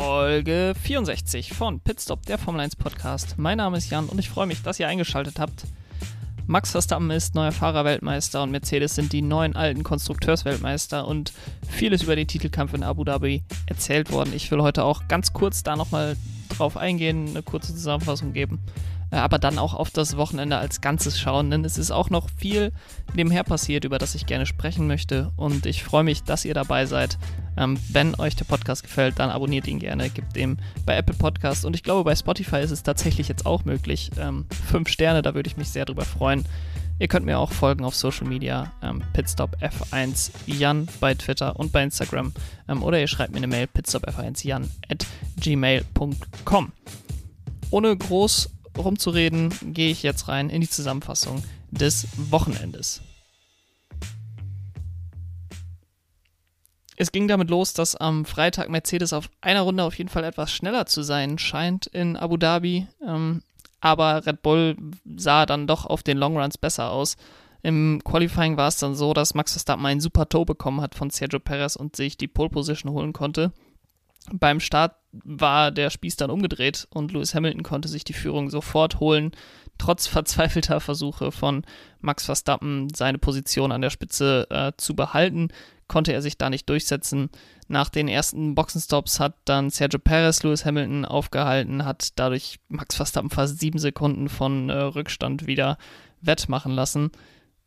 Folge 64 von Pitstop, der Formel 1 Podcast. Mein Name ist Jan und ich freue mich, dass ihr eingeschaltet habt. Max Verstappen ist neuer Fahrerweltmeister und Mercedes sind die neuen alten Konstrukteursweltmeister und vieles über den Titelkampf in Abu Dhabi erzählt worden. Ich will heute auch ganz kurz da nochmal drauf eingehen, eine kurze Zusammenfassung geben, aber dann auch auf das Wochenende als Ganzes schauen, denn es ist auch noch viel nebenher passiert, über das ich gerne sprechen möchte und ich freue mich, dass ihr dabei seid. Ähm, wenn euch der Podcast gefällt, dann abonniert ihn gerne, gebt ihm bei Apple Podcast und ich glaube, bei Spotify ist es tatsächlich jetzt auch möglich. Ähm, fünf Sterne, da würde ich mich sehr drüber freuen. Ihr könnt mir auch folgen auf Social Media, ähm, Pitstop F1 Jan bei Twitter und bei Instagram. Ähm, oder ihr schreibt mir eine Mail, pitstopf1jan at gmail.com. Ohne groß rumzureden, gehe ich jetzt rein in die Zusammenfassung des Wochenendes. Es ging damit los, dass am Freitag Mercedes auf einer Runde auf jeden Fall etwas schneller zu sein scheint in Abu Dhabi. Ähm, aber Red Bull sah dann doch auf den Longruns besser aus. Im Qualifying war es dann so, dass Max Verstappen einen super Toe bekommen hat von Sergio Perez und sich die Pole Position holen konnte. Beim Start war der Spieß dann umgedreht und Lewis Hamilton konnte sich die Führung sofort holen, trotz verzweifelter Versuche von Max Verstappen, seine Position an der Spitze äh, zu behalten konnte er sich da nicht durchsetzen. Nach den ersten Boxenstops hat dann Sergio Perez Lewis Hamilton aufgehalten, hat dadurch Max Verstappen fast sieben Sekunden von äh, Rückstand wieder wettmachen lassen.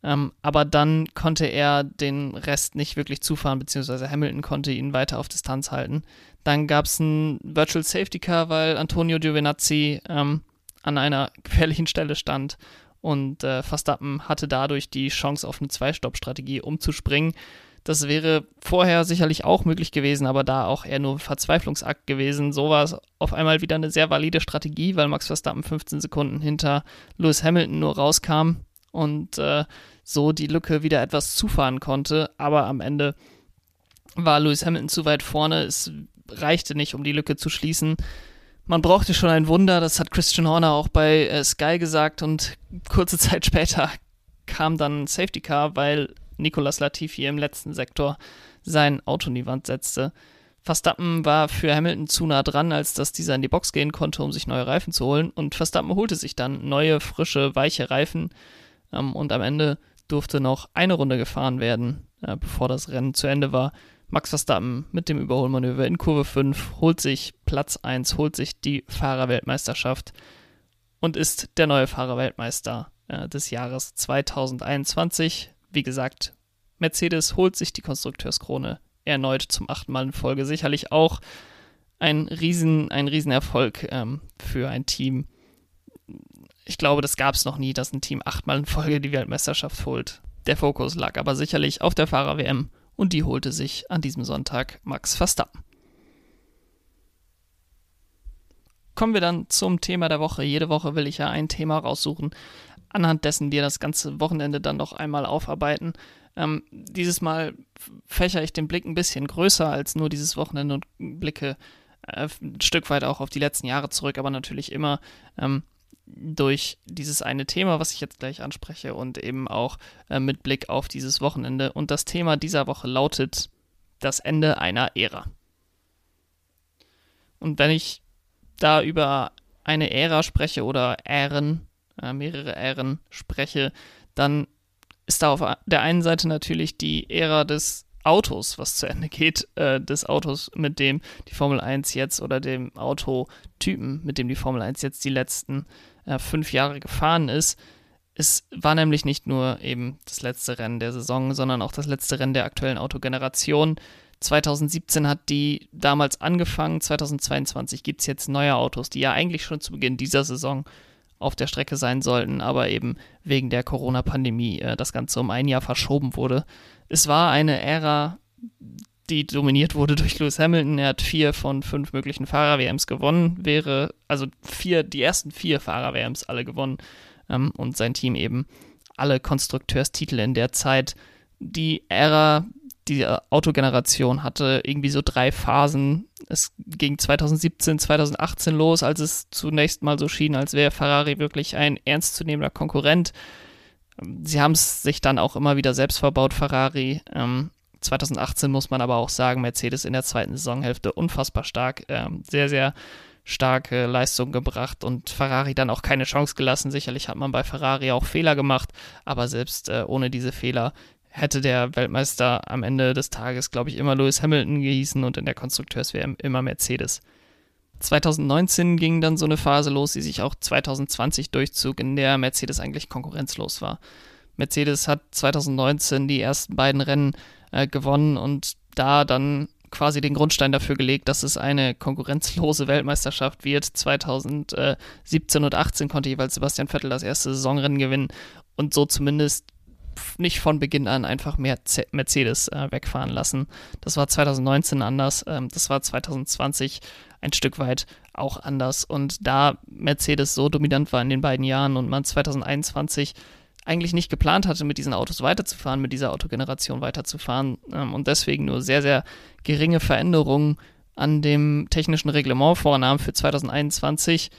Ähm, aber dann konnte er den Rest nicht wirklich zufahren, beziehungsweise Hamilton konnte ihn weiter auf Distanz halten. Dann gab es ein Virtual Safety Car, weil Antonio Giovinazzi ähm, an einer gefährlichen Stelle stand und äh, Verstappen hatte dadurch die Chance auf eine Zwei-Stopp-Strategie umzuspringen. Das wäre vorher sicherlich auch möglich gewesen, aber da auch eher nur Verzweiflungsakt gewesen. So war es auf einmal wieder eine sehr valide Strategie, weil Max Verstappen 15 Sekunden hinter Lewis Hamilton nur rauskam und äh, so die Lücke wieder etwas zufahren konnte. Aber am Ende war Lewis Hamilton zu weit vorne. Es reichte nicht, um die Lücke zu schließen. Man brauchte schon ein Wunder, das hat Christian Horner auch bei äh, Sky gesagt und kurze Zeit später kam dann Safety Car, weil Nicolas Latifi im letzten Sektor sein Auto in die Wand setzte. Verstappen war für Hamilton zu nah dran, als dass dieser in die Box gehen konnte, um sich neue Reifen zu holen. Und Verstappen holte sich dann neue, frische, weiche Reifen. Ähm, und am Ende durfte noch eine Runde gefahren werden, äh, bevor das Rennen zu Ende war. Max Verstappen mit dem Überholmanöver in Kurve 5 holt sich Platz 1, holt sich die Fahrerweltmeisterschaft und ist der neue Fahrerweltmeister äh, des Jahres 2021 wie gesagt, Mercedes holt sich die Konstrukteurskrone erneut zum achten Mal in Folge. Sicherlich auch ein, Riesen, ein Riesenerfolg ähm, für ein Team. Ich glaube, das gab es noch nie, dass ein Team achtmal in Folge die Weltmeisterschaft holt. Der Fokus lag aber sicherlich auf der Fahrer-WM und die holte sich an diesem Sonntag Max Verstappen. Kommen wir dann zum Thema der Woche. Jede Woche will ich ja ein Thema raussuchen, anhand dessen wir das ganze Wochenende dann noch einmal aufarbeiten. Ähm, dieses Mal fächer ich den Blick ein bisschen größer als nur dieses Wochenende und blicke äh, ein Stück weit auch auf die letzten Jahre zurück, aber natürlich immer ähm, durch dieses eine Thema, was ich jetzt gleich anspreche und eben auch äh, mit Blick auf dieses Wochenende. Und das Thema dieser Woche lautet das Ende einer Ära. Und wenn ich da über eine Ära spreche oder Ähren, äh, mehrere Ähren spreche, dann ist da auf der einen Seite natürlich die Ära des Autos, was zu Ende geht, äh, des Autos, mit dem die Formel 1 jetzt oder dem Autotypen, mit dem die Formel 1 jetzt die letzten äh, fünf Jahre gefahren ist. Es war nämlich nicht nur eben das letzte Rennen der Saison, sondern auch das letzte Rennen der aktuellen Autogeneration. 2017 hat die damals angefangen, 2022 gibt es jetzt neue Autos, die ja eigentlich schon zu Beginn dieser Saison auf der Strecke sein sollten, aber eben wegen der Corona-Pandemie äh, das Ganze um ein Jahr verschoben wurde. Es war eine Ära, die dominiert wurde durch Lewis Hamilton. Er hat vier von fünf möglichen Fahrer-WMs gewonnen, wäre, also vier, die ersten vier Fahrer-WMs alle gewonnen ähm, und sein Team eben alle Konstrukteurstitel in der Zeit. Die Ära die Autogeneration hatte irgendwie so drei Phasen. Es ging 2017, 2018 los, als es zunächst mal so schien, als wäre Ferrari wirklich ein ernstzunehmender Konkurrent. Sie haben es sich dann auch immer wieder selbst verbaut, Ferrari. Ähm, 2018 muss man aber auch sagen, Mercedes in der zweiten Saisonhälfte unfassbar stark, ähm, sehr, sehr starke Leistung gebracht und Ferrari dann auch keine Chance gelassen. Sicherlich hat man bei Ferrari auch Fehler gemacht, aber selbst äh, ohne diese Fehler hätte der Weltmeister am Ende des Tages, glaube ich, immer Lewis Hamilton gehießen und in der Konstrukteurswärme immer Mercedes. 2019 ging dann so eine Phase los, die sich auch 2020 durchzog, in der Mercedes eigentlich konkurrenzlos war. Mercedes hat 2019 die ersten beiden Rennen äh, gewonnen und da dann quasi den Grundstein dafür gelegt, dass es eine konkurrenzlose Weltmeisterschaft wird. 2017 und 18 konnte jeweils Sebastian Vettel das erste Saisonrennen gewinnen und so zumindest nicht von Beginn an einfach mehr Mercedes äh, wegfahren lassen. Das war 2019 anders, ähm, das war 2020 ein Stück weit auch anders. Und da Mercedes so dominant war in den beiden Jahren und man 2021 eigentlich nicht geplant hatte, mit diesen Autos weiterzufahren, mit dieser Autogeneration weiterzufahren ähm, und deswegen nur sehr, sehr geringe Veränderungen an dem technischen Reglement vornahm für 2021,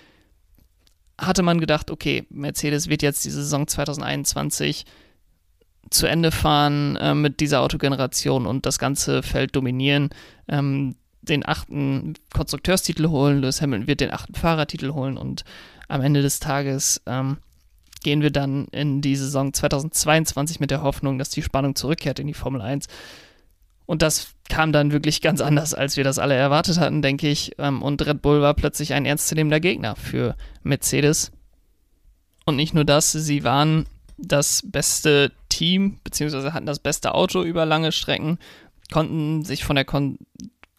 hatte man gedacht, okay, Mercedes wird jetzt die Saison 2021 zu Ende fahren äh, mit dieser Autogeneration und das ganze Feld dominieren, ähm, den achten Konstrukteurstitel holen, Lewis Hamilton wird den achten Fahrertitel holen und am Ende des Tages ähm, gehen wir dann in die Saison 2022 mit der Hoffnung, dass die Spannung zurückkehrt in die Formel 1. Und das kam dann wirklich ganz anders, als wir das alle erwartet hatten, denke ich. Ähm, und Red Bull war plötzlich ein ernstzunehmender Gegner für Mercedes. Und nicht nur das, sie waren das beste Team, beziehungsweise hatten das beste Auto über lange Strecken, konnten sich von der Kon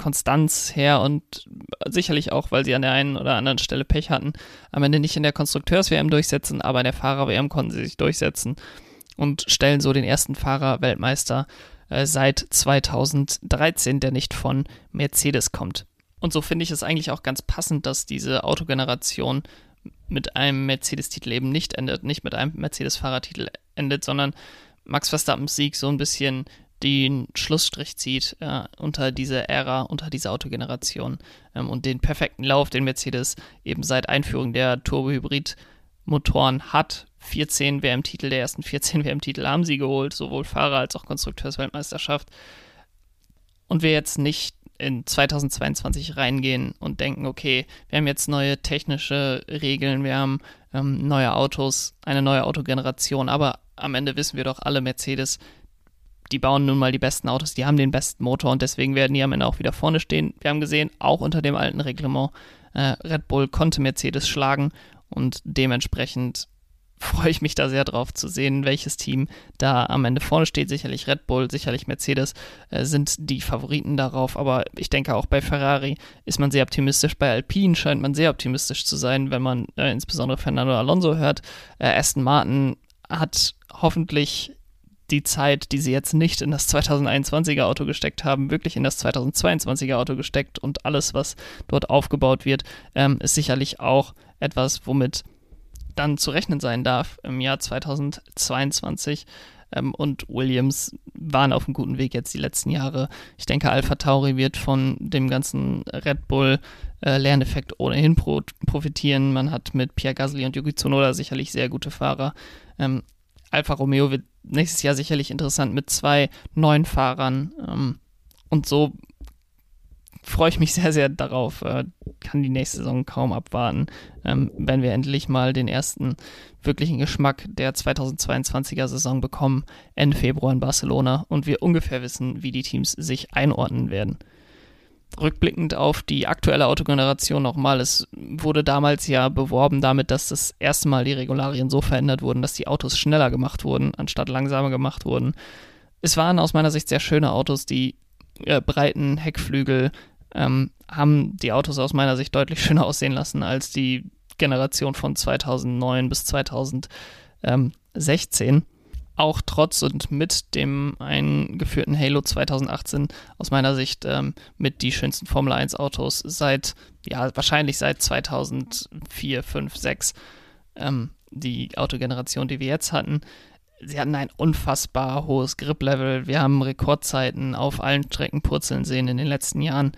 Konstanz her und sicherlich auch, weil sie an der einen oder anderen Stelle Pech hatten, am Ende nicht in der Konstrukteurs-WM durchsetzen, aber in der Fahrer-WM konnten sie sich durchsetzen und stellen so den ersten Fahrer-Weltmeister äh, seit 2013, der nicht von Mercedes kommt. Und so finde ich es eigentlich auch ganz passend, dass diese Autogeneration mit einem Mercedes-Titel eben nicht endet, nicht mit einem Mercedes-Fahrertitel endet, sondern Max Verstappens Sieg so ein bisschen den Schlussstrich zieht äh, unter diese Ära, unter diese Autogeneration ähm, und den perfekten Lauf, den Mercedes eben seit Einführung der Turbo-Hybrid-Motoren hat. 14 WM-Titel, der ersten 14 WM-Titel haben sie geholt, sowohl Fahrer als auch Konstrukteursweltmeisterschaft. Und wir jetzt nicht in 2022 reingehen und denken, okay, wir haben jetzt neue technische Regeln, wir haben ähm, neue Autos, eine neue Autogeneration, aber am Ende wissen wir doch alle, Mercedes, die bauen nun mal die besten Autos, die haben den besten Motor und deswegen werden die am Ende auch wieder vorne stehen. Wir haben gesehen, auch unter dem alten Reglement, äh, Red Bull konnte Mercedes schlagen und dementsprechend freue ich mich da sehr drauf zu sehen, welches Team da am Ende vorne steht. Sicherlich Red Bull, sicherlich Mercedes äh, sind die Favoriten darauf, aber ich denke auch bei Ferrari ist man sehr optimistisch. Bei Alpine scheint man sehr optimistisch zu sein, wenn man äh, insbesondere Fernando Alonso hört. Äh, Aston Martin hat hoffentlich die Zeit, die sie jetzt nicht in das 2021er Auto gesteckt haben, wirklich in das 2022er Auto gesteckt und alles, was dort aufgebaut wird, ähm, ist sicherlich auch etwas, womit dann zu rechnen sein darf im Jahr 2022. Ähm, und Williams waren auf einem guten Weg jetzt die letzten Jahre. Ich denke, Alpha Tauri wird von dem ganzen Red Bull äh, Lerneffekt ohnehin pro profitieren. Man hat mit Pierre Gasly und Yuki Tsunoda sicherlich sehr gute Fahrer. Ähm, Alfa Romeo wird nächstes Jahr sicherlich interessant mit zwei neuen Fahrern. Ähm, und so freue ich mich sehr, sehr darauf. Äh, kann die nächste Saison kaum abwarten, ähm, wenn wir endlich mal den ersten wirklichen Geschmack der 2022er Saison bekommen, Ende Februar in Barcelona und wir ungefähr wissen, wie die Teams sich einordnen werden. Rückblickend auf die aktuelle Autogeneration nochmal, es wurde damals ja beworben damit, dass das erste Mal die Regularien so verändert wurden, dass die Autos schneller gemacht wurden, anstatt langsamer gemacht wurden. Es waren aus meiner Sicht sehr schöne Autos, die äh, breiten Heckflügel, ähm, haben die Autos aus meiner Sicht deutlich schöner aussehen lassen als die Generation von 2009 bis 2016. Auch trotz und mit dem eingeführten Halo 2018 aus meiner Sicht ähm, mit die schönsten Formel 1 Autos seit, ja, wahrscheinlich seit 2004, 5, 6. Ähm, die Autogeneration, die wir jetzt hatten. Sie hatten ein unfassbar hohes Grip-Level. Wir haben Rekordzeiten auf allen Strecken purzeln sehen in den letzten Jahren.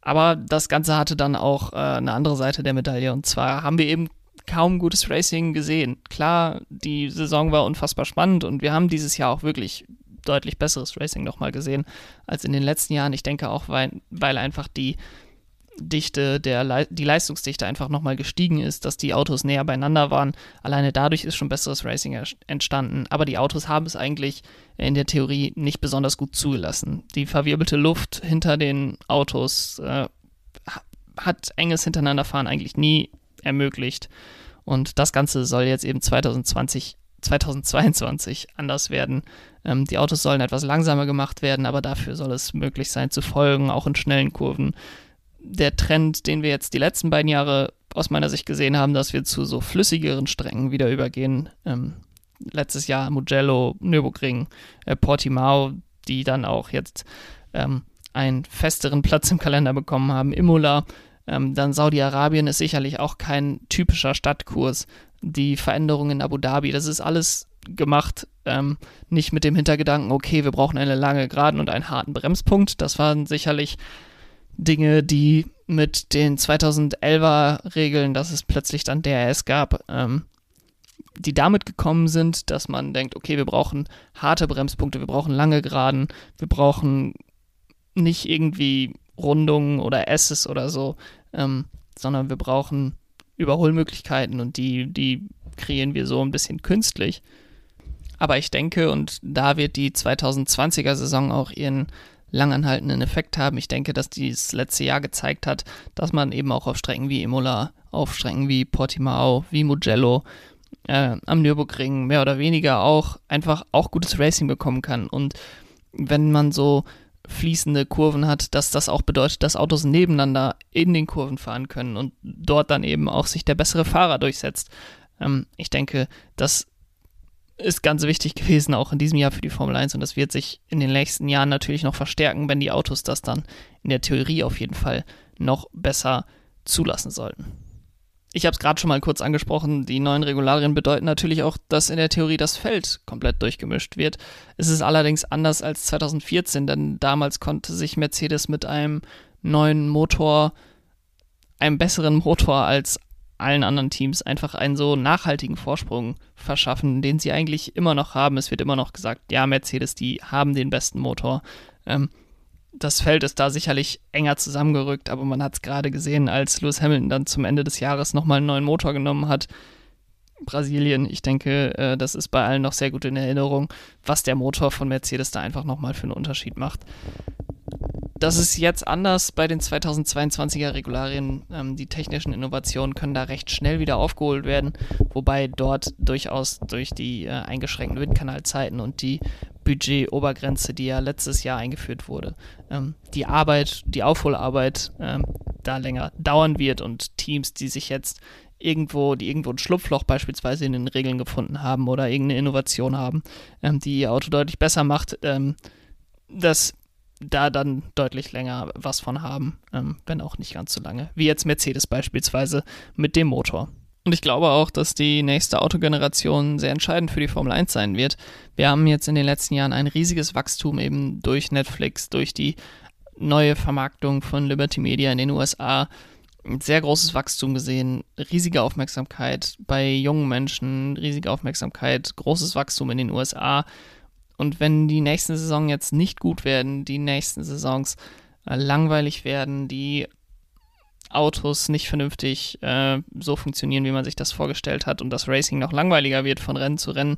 Aber das Ganze hatte dann auch äh, eine andere Seite der Medaille. Und zwar haben wir eben kaum gutes Racing gesehen. Klar, die Saison war unfassbar spannend und wir haben dieses Jahr auch wirklich deutlich besseres Racing nochmal gesehen als in den letzten Jahren. Ich denke auch, weil, weil einfach die Dichte, der, die Leistungsdichte einfach nochmal gestiegen ist, dass die Autos näher beieinander waren. Alleine dadurch ist schon besseres Racing entstanden. Aber die Autos haben es eigentlich in der Theorie nicht besonders gut zugelassen. Die verwirbelte Luft hinter den Autos äh, hat enges Hintereinanderfahren eigentlich nie ermöglicht. Und das Ganze soll jetzt eben 2020 2022 anders werden. Ähm, die Autos sollen etwas langsamer gemacht werden, aber dafür soll es möglich sein zu folgen, auch in schnellen Kurven. Der Trend, den wir jetzt die letzten beiden Jahre aus meiner Sicht gesehen haben, dass wir zu so flüssigeren Strängen wieder übergehen. Ähm, letztes Jahr Mugello, Nürburgring, äh, Portimao, die dann auch jetzt ähm, einen festeren Platz im Kalender bekommen haben. Imola, ähm, dann Saudi-Arabien ist sicherlich auch kein typischer Stadtkurs die Veränderungen in Abu Dhabi, das ist alles gemacht, ähm, nicht mit dem Hintergedanken, okay, wir brauchen eine lange Geraden und einen harten Bremspunkt. Das waren sicherlich Dinge, die mit den 2011er Regeln, dass es plötzlich dann DRS gab, ähm, die damit gekommen sind, dass man denkt, okay, wir brauchen harte Bremspunkte, wir brauchen lange Geraden, wir brauchen nicht irgendwie Rundungen oder S's oder so, ähm, sondern wir brauchen Überholmöglichkeiten und die, die kreieren wir so ein bisschen künstlich. Aber ich denke, und da wird die 2020er Saison auch ihren langanhaltenden Effekt haben. Ich denke, dass dieses letzte Jahr gezeigt hat, dass man eben auch auf Strecken wie Imola, auf Strecken wie Portimao, wie Mugello, äh, am Nürburgring mehr oder weniger auch einfach auch gutes Racing bekommen kann. Und wenn man so fließende Kurven hat, dass das auch bedeutet, dass Autos nebeneinander in den Kurven fahren können und dort dann eben auch sich der bessere Fahrer durchsetzt. Ähm, ich denke, das ist ganz wichtig gewesen, auch in diesem Jahr für die Formel 1 und das wird sich in den nächsten Jahren natürlich noch verstärken, wenn die Autos das dann in der Theorie auf jeden Fall noch besser zulassen sollten. Ich habe es gerade schon mal kurz angesprochen, die neuen Regularien bedeuten natürlich auch, dass in der Theorie das Feld komplett durchgemischt wird. Es ist allerdings anders als 2014, denn damals konnte sich Mercedes mit einem neuen Motor, einem besseren Motor als allen anderen Teams einfach einen so nachhaltigen Vorsprung verschaffen, den sie eigentlich immer noch haben. Es wird immer noch gesagt, ja, Mercedes, die haben den besten Motor. Ähm, das Feld ist da sicherlich enger zusammengerückt, aber man hat es gerade gesehen, als Lewis Hamilton dann zum Ende des Jahres nochmal einen neuen Motor genommen hat. Brasilien, ich denke, äh, das ist bei allen noch sehr gut in Erinnerung, was der Motor von Mercedes da einfach nochmal für einen Unterschied macht. Das ist jetzt anders bei den 2022er Regularien. Ähm, die technischen Innovationen können da recht schnell wieder aufgeholt werden, wobei dort durchaus durch die äh, eingeschränkten Windkanalzeiten und die Budgetobergrenze, die ja letztes Jahr eingeführt wurde, ähm, die Arbeit, die Aufholarbeit ähm, da länger dauern wird und Teams, die sich jetzt irgendwo, die irgendwo ein Schlupfloch beispielsweise in den Regeln gefunden haben oder irgendeine Innovation haben, ähm, die ihr Auto deutlich besser macht, ähm, dass da dann deutlich länger was von haben, ähm, wenn auch nicht ganz so lange, wie jetzt Mercedes beispielsweise mit dem Motor. Und ich glaube auch, dass die nächste Autogeneration sehr entscheidend für die Formel 1 sein wird. Wir haben jetzt in den letzten Jahren ein riesiges Wachstum eben durch Netflix, durch die neue Vermarktung von Liberty Media in den USA. Ein sehr großes Wachstum gesehen, riesige Aufmerksamkeit bei jungen Menschen, riesige Aufmerksamkeit, großes Wachstum in den USA. Und wenn die nächsten Saison jetzt nicht gut werden, die nächsten Saisons langweilig werden, die Autos nicht vernünftig äh, so funktionieren, wie man sich das vorgestellt hat und das Racing noch langweiliger wird von Rennen zu Rennen,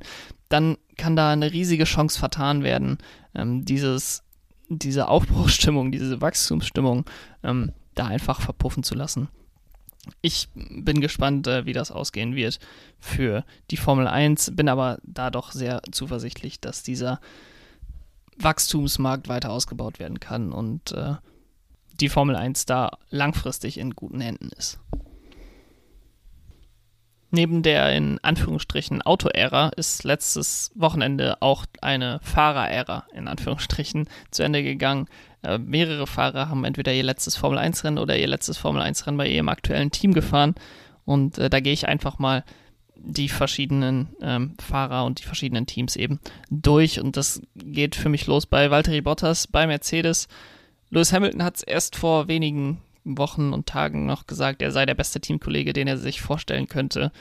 dann kann da eine riesige Chance vertan werden, ähm, dieses, diese Aufbruchsstimmung, diese Wachstumsstimmung ähm, da einfach verpuffen zu lassen. Ich bin gespannt, äh, wie das ausgehen wird für die Formel 1, bin aber da doch sehr zuversichtlich, dass dieser Wachstumsmarkt weiter ausgebaut werden kann und äh, die Formel 1 da langfristig in guten Händen ist. Neben der in Anführungsstrichen Auto-Ära ist letztes Wochenende auch eine Fahrer-Ära in Anführungsstrichen zu Ende gegangen. Äh, mehrere Fahrer haben entweder ihr letztes Formel 1-Rennen oder ihr letztes Formel 1-Rennen bei ihrem aktuellen Team gefahren. Und äh, da gehe ich einfach mal die verschiedenen ähm, Fahrer und die verschiedenen Teams eben durch. Und das geht für mich los bei Valtteri Bottas, bei Mercedes, Lewis Hamilton hat es erst vor wenigen Wochen und Tagen noch gesagt, er sei der beste Teamkollege, den er sich vorstellen könnte.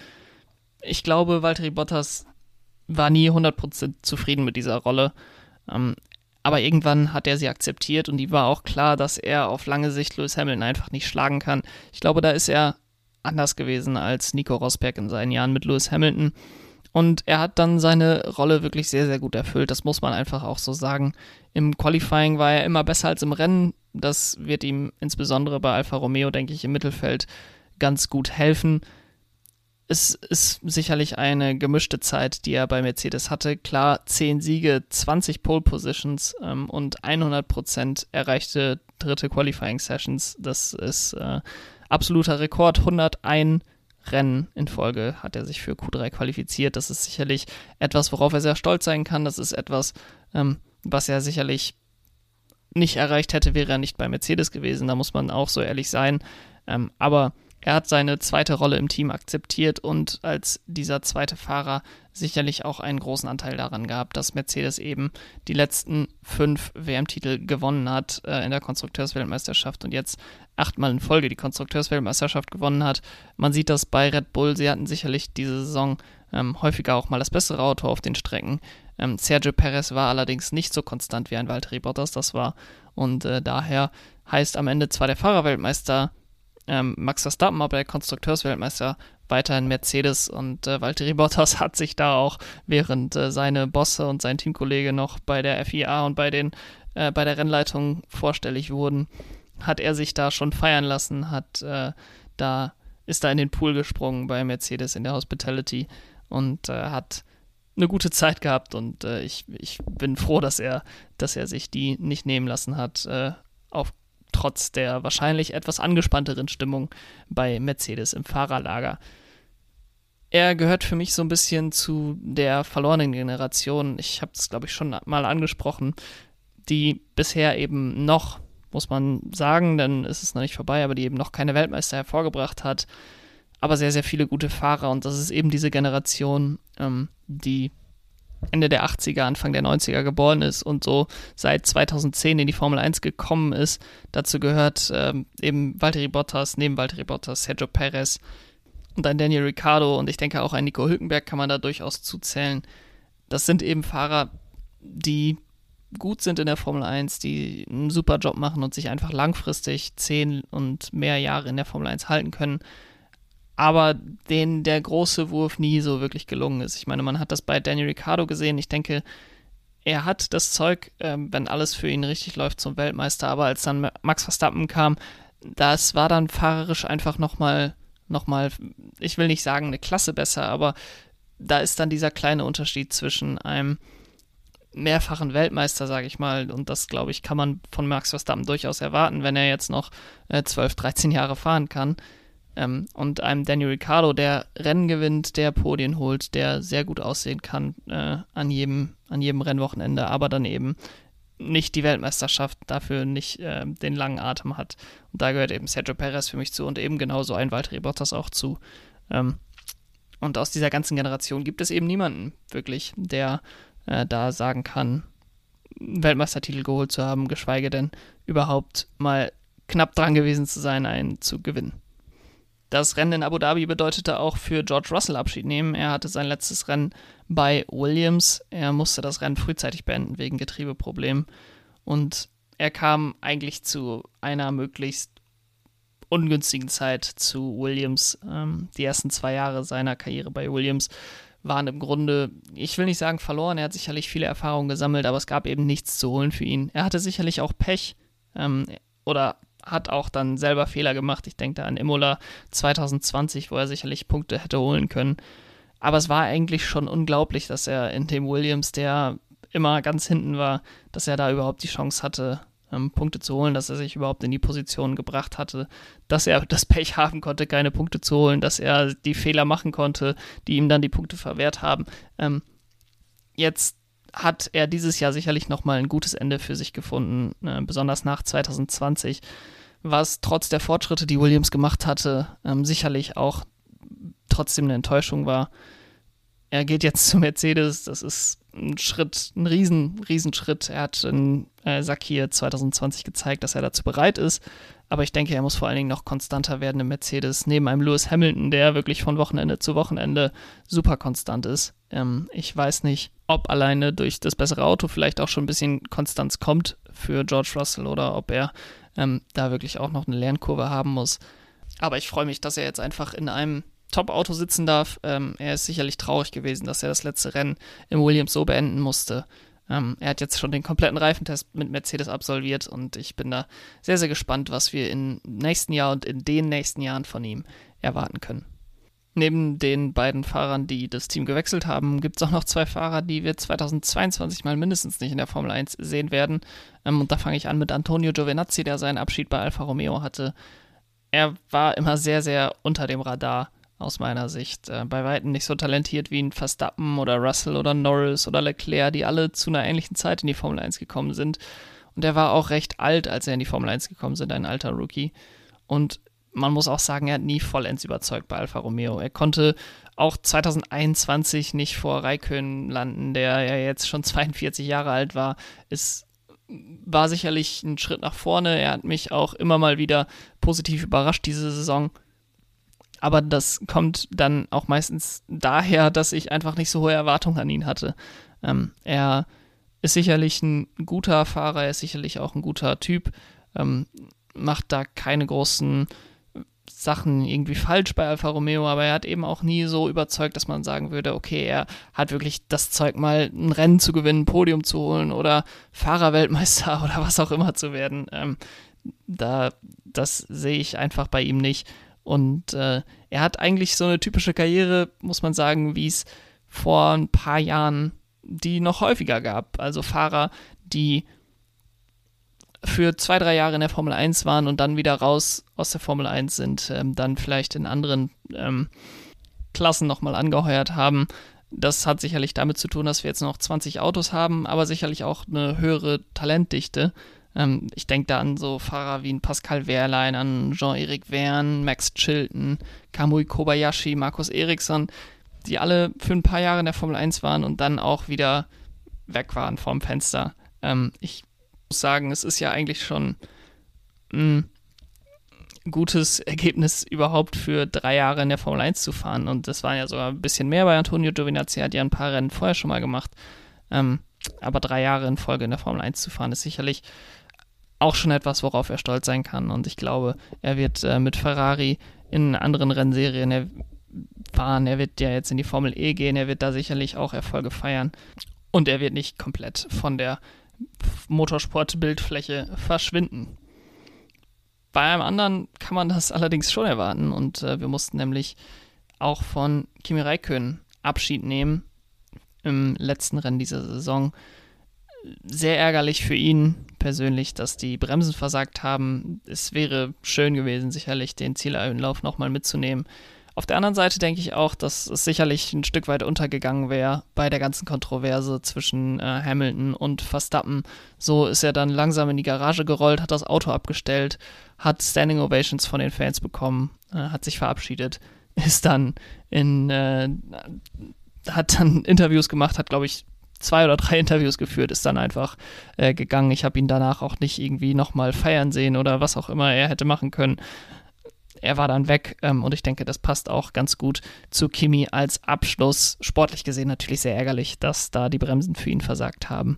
Ich glaube, Valtteri Bottas war nie 100% zufrieden mit dieser Rolle. Ähm, aber irgendwann hat er sie akzeptiert und die war auch klar, dass er auf lange Sicht Lewis Hamilton einfach nicht schlagen kann. Ich glaube, da ist er anders gewesen als Nico Rosberg in seinen Jahren mit Lewis Hamilton. Und er hat dann seine Rolle wirklich sehr, sehr gut erfüllt. Das muss man einfach auch so sagen. Im Qualifying war er immer besser als im Rennen. Das wird ihm insbesondere bei Alfa Romeo, denke ich, im Mittelfeld ganz gut helfen. Es ist sicherlich eine gemischte Zeit, die er bei Mercedes hatte. Klar, 10 Siege, 20 Pole Positions ähm, und 100% erreichte dritte Qualifying Sessions. Das ist äh, absoluter Rekord. 101 Rennen in Folge hat er sich für Q3 qualifiziert. Das ist sicherlich etwas, worauf er sehr stolz sein kann. Das ist etwas, ähm, was er sicherlich nicht erreicht hätte, wäre er nicht bei Mercedes gewesen. Da muss man auch so ehrlich sein. Ähm, aber er hat seine zweite Rolle im Team akzeptiert und als dieser zweite Fahrer sicherlich auch einen großen Anteil daran gehabt, dass Mercedes eben die letzten fünf WM-Titel gewonnen hat äh, in der Konstrukteursweltmeisterschaft und jetzt achtmal in Folge die Konstrukteursweltmeisterschaft gewonnen hat. Man sieht das bei Red Bull, sie hatten sicherlich diese Saison ähm, häufiger auch mal das bessere Auto auf den Strecken. Ähm, Sergio Perez war allerdings nicht so konstant wie ein Valtteri Bottas das war und äh, daher heißt am Ende zwar der Fahrerweltmeister ähm, Max Verstappen, aber der Konstrukteursweltmeister weiterhin Mercedes und äh, Valtteri Bottas hat sich da auch, während äh, seine Bosse und sein Teamkollege noch bei der FIA und bei den äh, bei der Rennleitung vorstellig wurden, hat er sich da schon feiern lassen, hat äh, da ist da in den Pool gesprungen bei Mercedes in der Hospitality und äh, hat eine gute Zeit gehabt und äh, ich, ich bin froh, dass er, dass er sich die nicht nehmen lassen hat, auf trotz der wahrscheinlich etwas angespannteren Stimmung bei Mercedes im Fahrerlager. Er gehört für mich so ein bisschen zu der verlorenen Generation. Ich habe es, glaube ich, schon mal angesprochen, die bisher eben noch, muss man sagen, ist es noch nicht vorbei, aber die eben noch keine Weltmeister hervorgebracht hat, aber sehr, sehr viele gute Fahrer. Und das ist eben diese Generation, ähm, die Ende der 80er, Anfang der 90er geboren ist und so seit 2010 in die Formel 1 gekommen ist. Dazu gehört ähm, eben Valtteri Bottas, neben Valtteri Bottas, Sergio Perez und ein Daniel Ricciardo und ich denke auch ein Nico Hülkenberg kann man da durchaus zuzählen. Das sind eben Fahrer, die gut sind in der Formel 1, die einen super Job machen und sich einfach langfristig zehn und mehr Jahre in der Formel 1 halten können aber denen der große Wurf nie so wirklich gelungen ist. Ich meine, man hat das bei Daniel Ricciardo gesehen. Ich denke, er hat das Zeug, ähm, wenn alles für ihn richtig läuft, zum Weltmeister. Aber als dann Max Verstappen kam, das war dann fahrerisch einfach nochmal, nochmal, ich will nicht sagen eine Klasse besser, aber da ist dann dieser kleine Unterschied zwischen einem mehrfachen Weltmeister, sage ich mal. Und das, glaube ich, kann man von Max Verstappen durchaus erwarten, wenn er jetzt noch äh, 12, 13 Jahre fahren kann. Ähm, und einem Daniel Ricciardo, der Rennen gewinnt, der Podien holt, der sehr gut aussehen kann äh, an, jedem, an jedem Rennwochenende, aber dann eben nicht die Weltmeisterschaft, dafür nicht äh, den langen Atem hat. Und da gehört eben Sergio Perez für mich zu und eben genauso ein Valtteri Bottas auch zu. Ähm, und aus dieser ganzen Generation gibt es eben niemanden wirklich, der äh, da sagen kann, Weltmeistertitel geholt zu haben, geschweige denn überhaupt mal knapp dran gewesen zu sein, einen zu gewinnen. Das Rennen in Abu Dhabi bedeutete auch für George Russell Abschied nehmen. Er hatte sein letztes Rennen bei Williams. Er musste das Rennen frühzeitig beenden wegen Getriebeproblemen. Und er kam eigentlich zu einer möglichst ungünstigen Zeit zu Williams. Ähm, die ersten zwei Jahre seiner Karriere bei Williams waren im Grunde, ich will nicht sagen verloren, er hat sicherlich viele Erfahrungen gesammelt, aber es gab eben nichts zu holen für ihn. Er hatte sicherlich auch Pech ähm, oder hat auch dann selber Fehler gemacht. Ich denke da an Imola 2020, wo er sicherlich Punkte hätte holen können. Aber es war eigentlich schon unglaublich, dass er in dem Williams, der immer ganz hinten war, dass er da überhaupt die Chance hatte, ähm, Punkte zu holen, dass er sich überhaupt in die Position gebracht hatte, dass er das Pech haben konnte, keine Punkte zu holen, dass er die Fehler machen konnte, die ihm dann die Punkte verwehrt haben. Ähm, jetzt hat er dieses Jahr sicherlich nochmal ein gutes Ende für sich gefunden, äh, besonders nach 2020 was trotz der Fortschritte, die Williams gemacht hatte, ähm, sicherlich auch trotzdem eine Enttäuschung war. Er geht jetzt zu Mercedes, das ist ein Schritt, ein riesen, riesen Schritt. Er hat in äh, Sakir 2020 gezeigt, dass er dazu bereit ist. Aber ich denke, er muss vor allen Dingen noch konstanter werden im Mercedes, neben einem Lewis Hamilton, der wirklich von Wochenende zu Wochenende super konstant ist. Ähm, ich weiß nicht, ob alleine durch das bessere Auto vielleicht auch schon ein bisschen Konstanz kommt für George Russell oder ob er ähm, da wirklich auch noch eine Lernkurve haben muss. Aber ich freue mich, dass er jetzt einfach in einem Top-Auto sitzen darf. Ähm, er ist sicherlich traurig gewesen, dass er das letzte Rennen im Williams so beenden musste. Ähm, er hat jetzt schon den kompletten Reifentest mit Mercedes absolviert und ich bin da sehr, sehr gespannt, was wir im nächsten Jahr und in den nächsten Jahren von ihm erwarten können. Neben den beiden Fahrern, die das Team gewechselt haben, gibt es auch noch zwei Fahrer, die wir 2022 mal mindestens nicht in der Formel 1 sehen werden. Ähm, und da fange ich an mit Antonio Giovinazzi, der seinen Abschied bei Alfa Romeo hatte. Er war immer sehr, sehr unter dem Radar aus meiner Sicht. Äh, bei weitem nicht so talentiert wie ein Verstappen oder Russell oder Norris oder Leclerc, die alle zu einer ähnlichen Zeit in die Formel 1 gekommen sind. Und er war auch recht alt, als er in die Formel 1 gekommen sind, ein alter Rookie. Und man muss auch sagen, er hat nie vollends überzeugt bei Alfa Romeo. Er konnte auch 2021 nicht vor Raikön landen, der ja jetzt schon 42 Jahre alt war. Es war sicherlich ein Schritt nach vorne. Er hat mich auch immer mal wieder positiv überrascht diese Saison aber das kommt dann auch meistens daher, dass ich einfach nicht so hohe Erwartungen an ihn hatte. Ähm, er ist sicherlich ein guter Fahrer, er ist sicherlich auch ein guter Typ, ähm, macht da keine großen Sachen irgendwie falsch bei Alfa Romeo, aber er hat eben auch nie so überzeugt, dass man sagen würde, okay, er hat wirklich das Zeug mal ein Rennen zu gewinnen, ein Podium zu holen oder Fahrerweltmeister oder was auch immer zu werden. Ähm, da, das sehe ich einfach bei ihm nicht. Und äh, er hat eigentlich so eine typische Karriere, muss man sagen, wie es vor ein paar Jahren die noch häufiger gab. Also Fahrer, die für zwei, drei Jahre in der Formel 1 waren und dann wieder raus aus der Formel 1 sind, ähm, dann vielleicht in anderen ähm, Klassen nochmal angeheuert haben. Das hat sicherlich damit zu tun, dass wir jetzt noch 20 Autos haben, aber sicherlich auch eine höhere Talentdichte. Ähm, ich denke da an so Fahrer wie ein Pascal Wehrlein, an Jean-Eric Verne, Max Chilton, Kamui Kobayashi, Markus Eriksson, die alle für ein paar Jahre in der Formel 1 waren und dann auch wieder weg waren vom Fenster. Ähm, ich muss sagen, es ist ja eigentlich schon ein gutes Ergebnis überhaupt für drei Jahre in der Formel 1 zu fahren. Und das waren ja sogar ein bisschen mehr bei Antonio Giovinazzi, hat ja ein paar Rennen vorher schon mal gemacht. Ähm, aber drei Jahre in Folge in der Formel 1 zu fahren, ist sicherlich auch schon etwas, worauf er stolz sein kann. Und ich glaube, er wird äh, mit Ferrari in anderen Rennserien er fahren. Er wird ja jetzt in die Formel E gehen. Er wird da sicherlich auch Erfolge feiern. Und er wird nicht komplett von der Motorsport-Bildfläche verschwinden. Bei einem anderen kann man das allerdings schon erwarten. Und äh, wir mussten nämlich auch von Kimi Räikkönen Abschied nehmen im letzten Rennen dieser Saison sehr ärgerlich für ihn persönlich, dass die Bremsen versagt haben. Es wäre schön gewesen, sicherlich den Zieleinlauf nochmal mitzunehmen. Auf der anderen Seite denke ich auch, dass es sicherlich ein Stück weit untergegangen wäre bei der ganzen Kontroverse zwischen äh, Hamilton und Verstappen. So ist er dann langsam in die Garage gerollt, hat das Auto abgestellt, hat Standing Ovations von den Fans bekommen, äh, hat sich verabschiedet, ist dann in, äh, hat dann Interviews gemacht, hat glaube ich zwei oder drei Interviews geführt, ist dann einfach äh, gegangen. Ich habe ihn danach auch nicht irgendwie nochmal feiern sehen oder was auch immer er hätte machen können. Er war dann weg ähm, und ich denke, das passt auch ganz gut zu Kimi als Abschluss. Sportlich gesehen natürlich sehr ärgerlich, dass da die Bremsen für ihn versagt haben.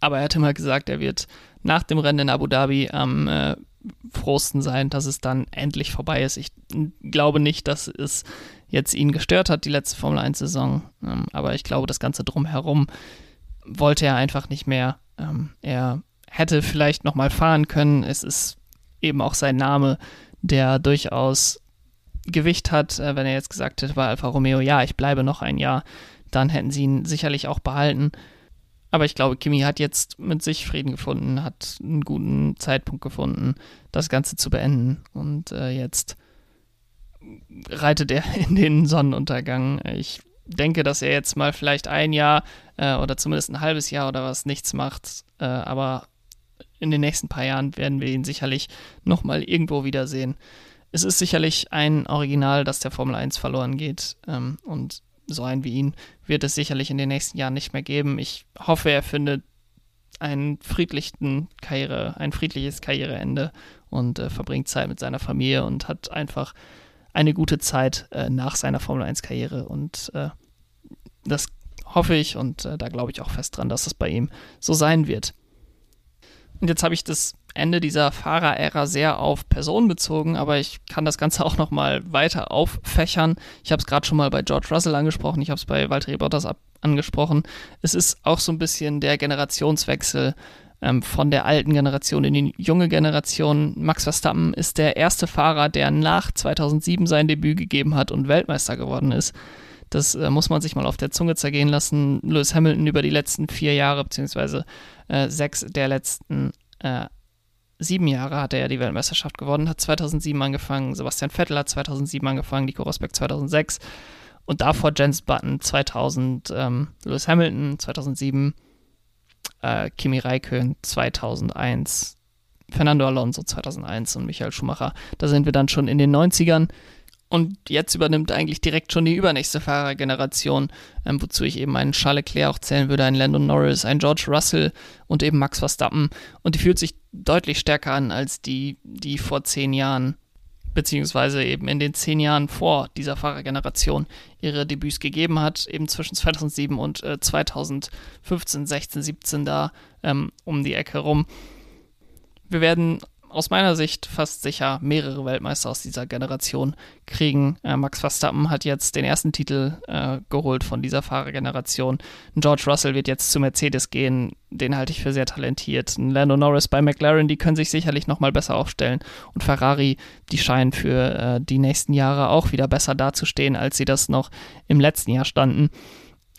Aber er hat immer gesagt, er wird nach dem Rennen in Abu Dhabi am äh, frohsten sein, dass es dann endlich vorbei ist. Ich glaube nicht, dass es jetzt ihn gestört hat, die letzte Formel 1-Saison. Ähm, aber ich glaube, das Ganze drumherum wollte er einfach nicht mehr. Ähm, er hätte vielleicht nochmal fahren können. Es ist eben auch sein Name, der durchaus Gewicht hat. Äh, wenn er jetzt gesagt hätte bei Alfa Romeo, ja, ich bleibe noch ein Jahr, dann hätten sie ihn sicherlich auch behalten. Aber ich glaube, Kimi hat jetzt mit sich Frieden gefunden, hat einen guten Zeitpunkt gefunden, das Ganze zu beenden. Und äh, jetzt reitet er in den Sonnenuntergang. Ich denke, dass er jetzt mal vielleicht ein Jahr äh, oder zumindest ein halbes Jahr oder was nichts macht. Äh, aber in den nächsten paar Jahren werden wir ihn sicherlich nochmal irgendwo wiedersehen. Es ist sicherlich ein Original, das der Formel 1 verloren geht. Ähm, und so einen wie ihn wird es sicherlich in den nächsten Jahren nicht mehr geben. Ich hoffe, er findet einen friedlichen Karriere, ein friedliches Karriereende und äh, verbringt Zeit mit seiner Familie und hat einfach eine gute Zeit äh, nach seiner Formel 1 Karriere und äh, das hoffe ich und äh, da glaube ich auch fest dran, dass es bei ihm so sein wird. Und jetzt habe ich das Ende dieser Fahrerära sehr auf Personen bezogen, aber ich kann das Ganze auch noch mal weiter auffächern. Ich habe es gerade schon mal bei George Russell angesprochen, ich habe es bei Valtteri Bottas angesprochen. Es ist auch so ein bisschen der Generationswechsel ähm, von der alten Generation in die junge Generation. Max Verstappen ist der erste Fahrer, der nach 2007 sein Debüt gegeben hat und Weltmeister geworden ist. Das äh, muss man sich mal auf der Zunge zergehen lassen. Lewis Hamilton über die letzten vier Jahre, beziehungsweise äh, sechs der letzten äh, sieben Jahre hat er die Weltmeisterschaft gewonnen, hat 2007 angefangen, Sebastian Vettel hat 2007 angefangen, Nico Rosberg 2006 und davor Jens Button 2000, ähm, Lewis Hamilton 2007, äh, Kimi Räikkönen 2001, Fernando Alonso 2001 und Michael Schumacher. Da sind wir dann schon in den 90ern. Und jetzt übernimmt eigentlich direkt schon die übernächste Fahrergeneration, ähm, wozu ich eben einen Charles Leclerc auch zählen würde, einen Landon Norris, einen George Russell und eben Max Verstappen. Und die fühlt sich deutlich stärker an als die, die vor zehn Jahren, beziehungsweise eben in den zehn Jahren vor dieser Fahrergeneration ihre Debüts gegeben hat, eben zwischen 2007 und äh, 2015, 16, 17 da ähm, um die Ecke rum. Wir werden aus meiner Sicht fast sicher mehrere Weltmeister aus dieser Generation kriegen. Äh, Max Verstappen hat jetzt den ersten Titel äh, geholt von dieser Fahrergeneration. George Russell wird jetzt zu Mercedes gehen. Den halte ich für sehr talentiert. Ein Lando Norris bei McLaren, die können sich sicherlich nochmal besser aufstellen. Und Ferrari, die scheinen für äh, die nächsten Jahre auch wieder besser dazustehen, als sie das noch im letzten Jahr standen.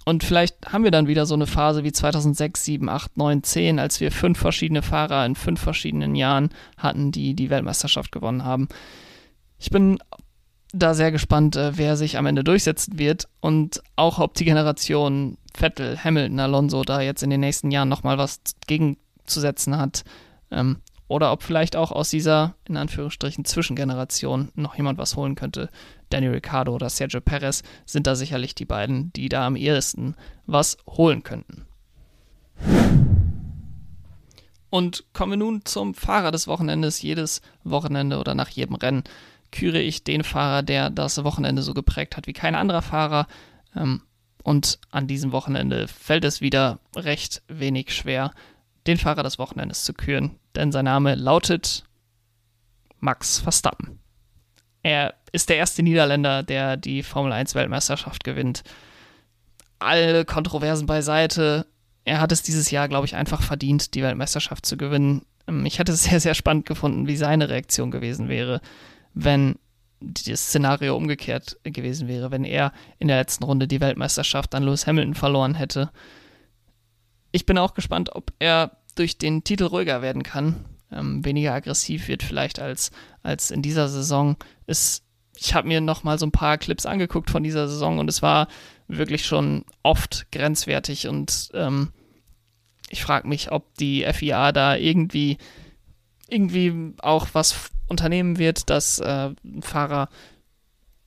Und vielleicht haben wir dann wieder so eine Phase wie 2006, 7, 8, 9, 10, als wir fünf verschiedene Fahrer in fünf verschiedenen Jahren hatten, die die Weltmeisterschaft gewonnen haben. Ich bin da sehr gespannt, äh, wer sich am Ende durchsetzen wird und auch ob die Generation Vettel, Hamilton, Alonso da jetzt in den nächsten Jahren nochmal was gegenzusetzen hat. Ähm, oder ob vielleicht auch aus dieser, in Anführungsstrichen, Zwischengeneration noch jemand was holen könnte. Danny Ricciardo oder Sergio Perez sind da sicherlich die beiden, die da am ehesten was holen könnten. Und kommen wir nun zum Fahrer des Wochenendes. Jedes Wochenende oder nach jedem Rennen küre ich den Fahrer, der das Wochenende so geprägt hat wie kein anderer Fahrer. Ähm, und an diesem Wochenende fällt es wieder recht wenig schwer, den Fahrer des Wochenendes zu küren, denn sein Name lautet Max Verstappen. Er ist der erste Niederländer, der die Formel 1 Weltmeisterschaft gewinnt. Alle Kontroversen beiseite. Er hat es dieses Jahr, glaube ich, einfach verdient, die Weltmeisterschaft zu gewinnen. Ähm, ich hätte es sehr, sehr spannend gefunden, wie seine Reaktion gewesen wäre, wenn das Szenario umgekehrt gewesen wäre, wenn er in der letzten Runde die Weltmeisterschaft an Lewis Hamilton verloren hätte. Ich bin auch gespannt, ob er durch den Titel ruhiger werden kann, ähm, weniger aggressiv wird vielleicht als, als in dieser Saison. Es, ich habe mir noch mal so ein paar Clips angeguckt von dieser Saison und es war wirklich schon oft grenzwertig und ähm, ich frage mich, ob die FIA da irgendwie irgendwie auch was unternehmen wird, dass äh, Fahrer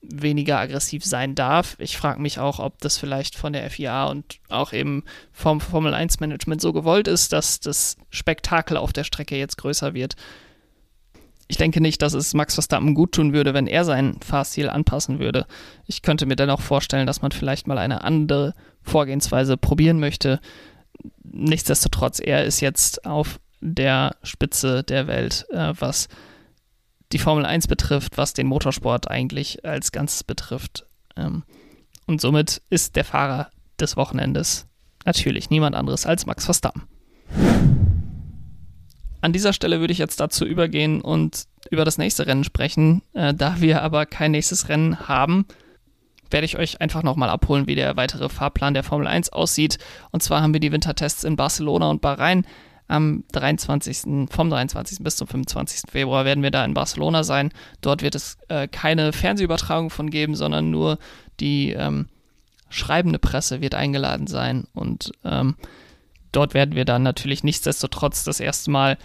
weniger aggressiv sein darf. Ich frage mich auch, ob das vielleicht von der FIA und auch eben vom Formel 1 Management so gewollt ist, dass das Spektakel auf der Strecke jetzt größer wird. Ich denke nicht, dass es Max Verstappen gut tun würde, wenn er seinen Fahrstil anpassen würde. Ich könnte mir dennoch vorstellen, dass man vielleicht mal eine andere Vorgehensweise probieren möchte. Nichtsdestotrotz, er ist jetzt auf der Spitze der Welt, äh, was die Formel 1 betrifft, was den Motorsport eigentlich als Ganzes betrifft. Ähm, und somit ist der Fahrer des Wochenendes natürlich niemand anderes als Max Verstappen. An dieser Stelle würde ich jetzt dazu übergehen und über das nächste Rennen sprechen. Äh, da wir aber kein nächstes Rennen haben, werde ich euch einfach nochmal abholen, wie der weitere Fahrplan der Formel 1 aussieht. Und zwar haben wir die Wintertests in Barcelona und Bahrain am 23. vom 23. bis zum 25. Februar werden wir da in Barcelona sein. Dort wird es äh, keine Fernsehübertragung von geben, sondern nur die ähm, schreibende Presse wird eingeladen sein. Und ähm, dort werden wir dann natürlich nichtsdestotrotz das erste Mal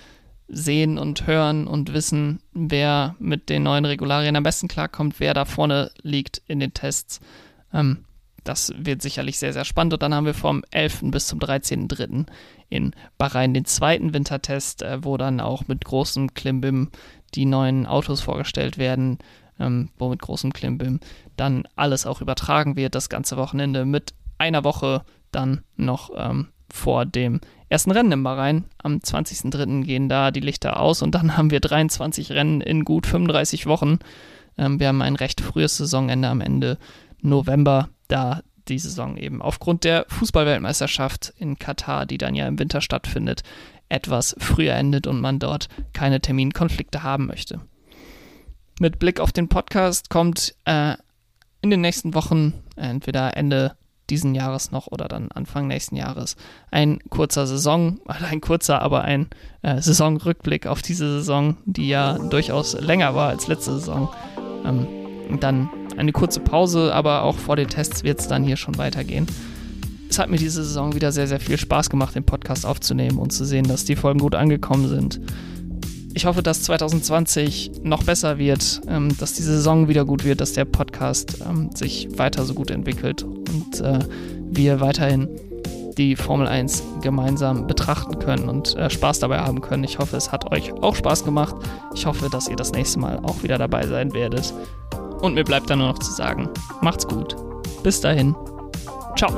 sehen und hören und wissen, wer mit den neuen Regularien am besten klarkommt, wer da vorne liegt in den Tests. Ähm, das wird sicherlich sehr, sehr spannend. Und dann haben wir vom 11. bis zum 13.3. in Bahrain den zweiten Wintertest, äh, wo dann auch mit großem Klimbim die neuen Autos vorgestellt werden, ähm, wo mit großem Klimbim dann alles auch übertragen wird, das ganze Wochenende mit einer Woche dann noch ähm, vor dem ersten Rennen im Bahrain. Am 20.03. gehen da die Lichter aus und dann haben wir 23 Rennen in gut 35 Wochen. Ähm, wir haben ein recht frühes Saisonende am Ende November, da die Saison eben aufgrund der Fußballweltmeisterschaft in Katar, die dann ja im Winter stattfindet, etwas früher endet und man dort keine Terminkonflikte haben möchte. Mit Blick auf den Podcast kommt äh, in den nächsten Wochen, entweder Ende diesen Jahres noch oder dann Anfang nächsten Jahres, ein kurzer Saison, ein kurzer, aber ein äh, Saisonrückblick auf diese Saison, die ja durchaus länger war als letzte Saison. Ähm, dann eine kurze Pause, aber auch vor den Tests wird es dann hier schon weitergehen. Es hat mir diese Saison wieder sehr, sehr viel Spaß gemacht, den Podcast aufzunehmen und zu sehen, dass die Folgen gut angekommen sind. Ich hoffe, dass 2020 noch besser wird, ähm, dass die Saison wieder gut wird, dass der Podcast ähm, sich weiter so gut entwickelt und äh, wir weiterhin die Formel 1 gemeinsam betrachten können und äh, Spaß dabei haben können. Ich hoffe, es hat euch auch Spaß gemacht. Ich hoffe, dass ihr das nächste Mal auch wieder dabei sein werdet. Und mir bleibt dann nur noch zu sagen, macht's gut. Bis dahin. Ciao.